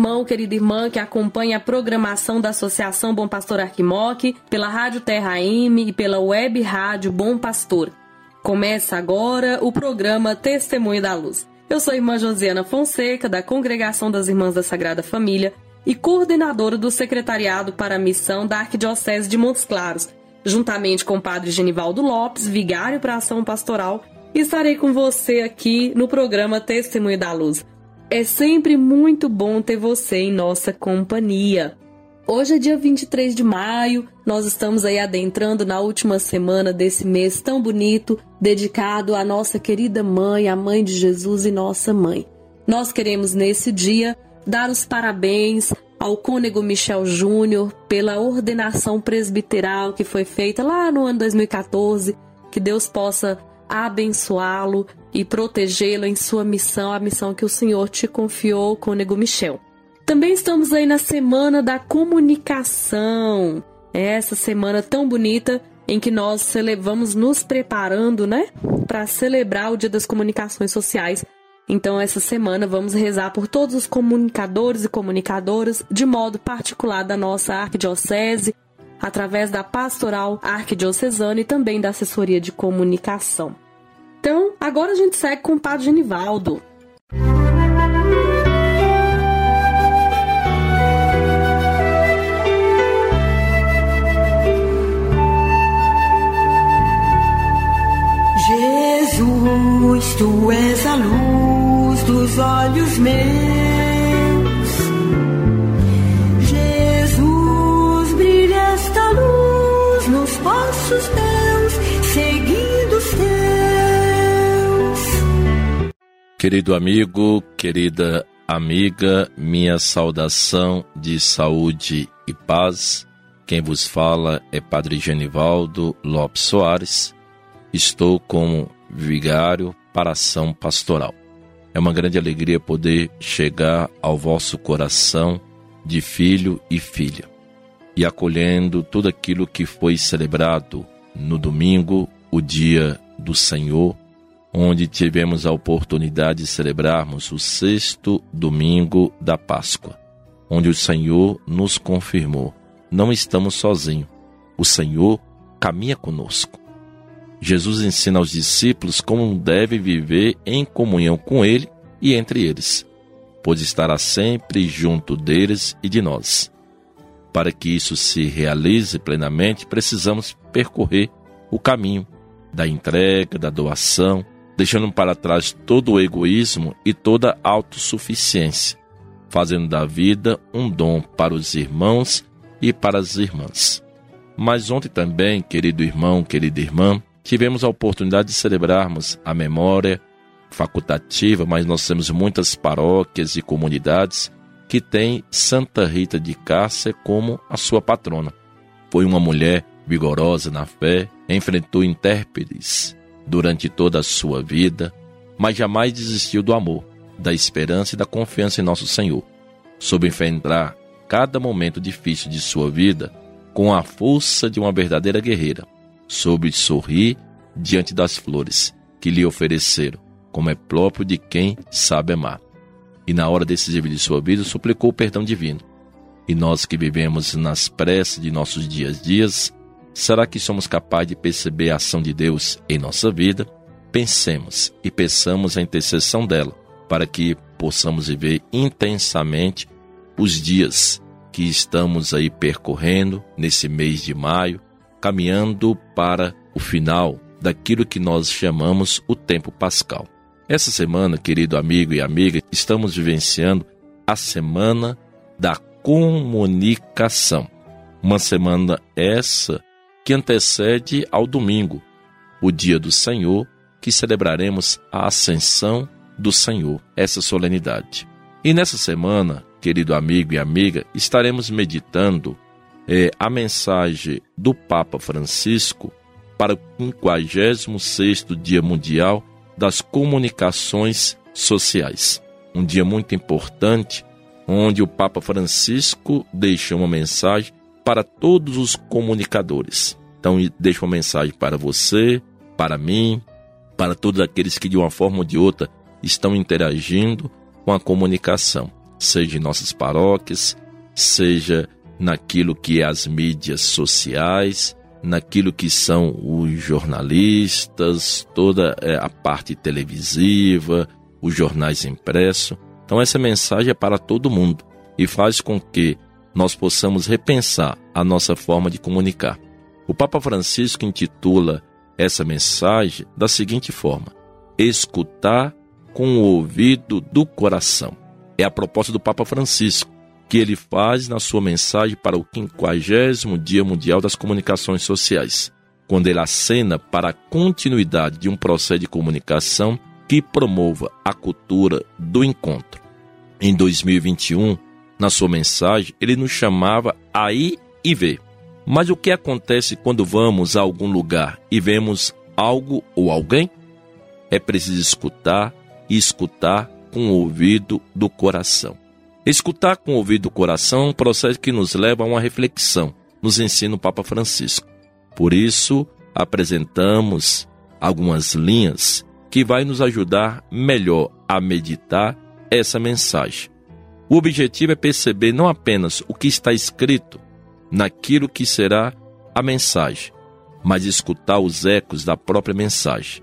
Irmão, querida irmã que acompanha a programação da Associação Bom Pastor Arquimoc, pela Rádio Terra M e pela Web Rádio Bom Pastor. Começa agora o programa Testemunho da Luz. Eu sou a irmã Josiana Fonseca, da Congregação das Irmãs da Sagrada Família e coordenadora do Secretariado para a Missão da Arquidiocese de Montes Claros, juntamente com o Padre Genivaldo Lopes, vigário para a ação pastoral, estarei com você aqui no programa Testemunho da Luz. É sempre muito bom ter você em nossa companhia. Hoje é dia 23 de maio, nós estamos aí adentrando na última semana desse mês tão bonito, dedicado à nossa querida mãe, a mãe de Jesus e nossa mãe. Nós queremos nesse dia dar os parabéns ao cônego Michel Júnior pela ordenação presbiteral que foi feita lá no ano 2014. Que Deus possa abençoá-lo e protegê-lo em sua missão, a missão que o Senhor te confiou, cônego Michel. Também estamos aí na semana da comunicação. É essa semana tão bonita em que nós vamos nos preparando, né, para celebrar o Dia das Comunicações Sociais. Então, essa semana vamos rezar por todos os comunicadores e comunicadoras, de modo particular da nossa arquidiocese, através da pastoral arquidiocesana e também da assessoria de comunicação. Então, agora a gente segue com o Padre Genivaldo. Jesus, tu és a luz dos olhos meus. Jesus, brilha esta luz nos passos teus, Querido amigo, querida amiga, minha saudação de saúde e paz. Quem vos fala é Padre Genivaldo Lopes Soares. Estou como vigário para ação pastoral. É uma grande alegria poder chegar ao vosso coração de filho e filha e acolhendo tudo aquilo que foi celebrado no domingo, o dia do Senhor, onde tivemos a oportunidade de celebrarmos o sexto domingo da Páscoa, onde o Senhor nos confirmou: não estamos sozinhos, o Senhor caminha conosco. Jesus ensina aos discípulos como devem viver em comunhão com Ele e entre eles, pois estará sempre junto deles e de nós. Para que isso se realize plenamente, precisamos percorrer o caminho da entrega, da doação, deixando para trás todo o egoísmo e toda a autossuficiência, fazendo da vida um dom para os irmãos e para as irmãs. Mas ontem também, querido irmão, querida irmã, tivemos a oportunidade de celebrarmos a memória facultativa, mas nós temos muitas paróquias e comunidades que têm Santa Rita de Cássia como a sua patrona. Foi uma mulher vigorosa na fé, enfrentou intérpretes durante toda a sua vida, mas jamais desistiu do amor, da esperança e da confiança em nosso Senhor. Soube enfrentar cada momento difícil de sua vida com a força de uma verdadeira guerreira. Soube sorrir diante das flores que lhe ofereceram, como é próprio de quem sabe amar. E na hora decisiva de sua vida, suplicou o perdão divino. E nós que vivemos nas preces de nossos dias dias, será que somos capazes de perceber a ação de Deus em nossa vida? pensemos e peçamos a intercessão dela, para que possamos viver intensamente os dias que estamos aí percorrendo nesse mês de maio, caminhando para o final daquilo que nós chamamos o tempo pascal. Essa semana, querido amigo e amiga, estamos vivenciando a semana da comunicação. Uma semana essa que antecede ao domingo, o dia do Senhor, que celebraremos a ascensão do Senhor, essa solenidade. E nessa semana, querido amigo e amiga, estaremos meditando é, a mensagem do Papa Francisco para o 56º Dia Mundial das Comunicações Sociais. Um dia muito importante, onde o Papa Francisco deixa uma mensagem para todos os comunicadores. Então, deixa uma mensagem para você, para mim, para todos aqueles que de uma forma ou de outra estão interagindo com a comunicação, seja em nossas paróquias, seja naquilo que é as mídias sociais, naquilo que são os jornalistas, toda é, a parte televisiva, os jornais impressos. Então, essa mensagem é para todo mundo e faz com que nós possamos repensar a nossa forma de comunicar. O Papa Francisco intitula essa mensagem da seguinte forma: Escutar com o ouvido do coração. É a proposta do Papa Francisco que ele faz na sua mensagem para o 50 Dia Mundial das Comunicações Sociais, quando ele acena para a continuidade de um processo de comunicação que promova a cultura do encontro. Em 2021, na sua mensagem, ele nos chamava a ir e ver. Mas o que acontece quando vamos a algum lugar e vemos algo ou alguém? É preciso escutar e escutar com o ouvido do coração. Escutar com o ouvido do coração é um processo que nos leva a uma reflexão, nos ensina o Papa Francisco. Por isso, apresentamos algumas linhas que vai nos ajudar melhor a meditar essa mensagem. O objetivo é perceber não apenas o que está escrito naquilo que será a mensagem, mas escutar os ecos da própria mensagem.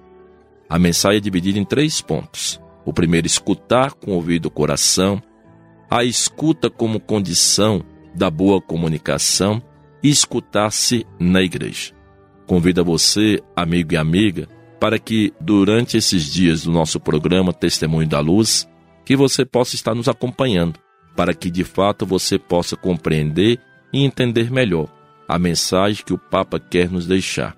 A mensagem é dividida em três pontos. O primeiro, escutar com o ouvido do coração, a escuta como condição da boa comunicação e escutar-se na igreja. Convido você, amigo e amiga, para que durante esses dias do nosso programa Testemunho da Luz, que você possa estar nos acompanhando, para que de fato você possa compreender e entender melhor a mensagem que o Papa quer nos deixar,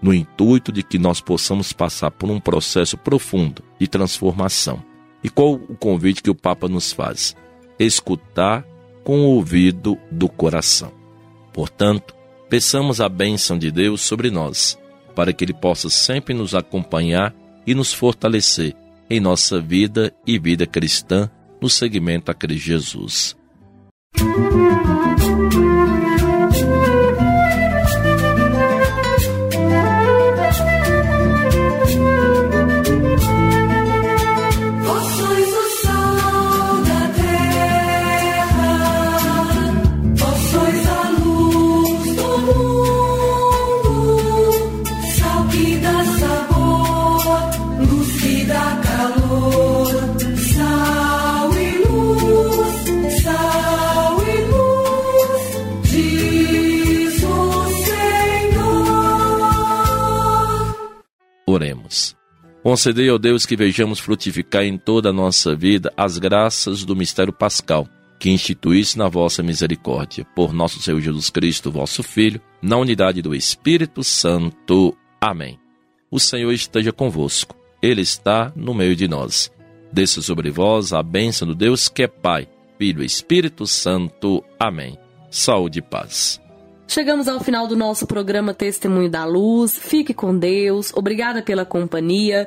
no intuito de que nós possamos passar por um processo profundo de transformação e qual o convite que o Papa nos faz? Escutar com o ouvido do coração. Portanto, peçamos a bênção de Deus sobre nós, para que Ele possa sempre nos acompanhar e nos fortalecer em nossa vida e vida cristã no segmento a Cristo Jesus. Música Concedei, ó Deus, que vejamos frutificar em toda a nossa vida as graças do mistério pascal, que instituísse na vossa misericórdia, por nosso Senhor Jesus Cristo, vosso Filho, na unidade do Espírito Santo. Amém. O Senhor esteja convosco, Ele está no meio de nós. Desça sobre vós a bênção do Deus que é Pai, Filho e Espírito Santo. Amém. Saúde e paz. Chegamos ao final do nosso programa Testemunho da Luz. Fique com Deus. Obrigada pela companhia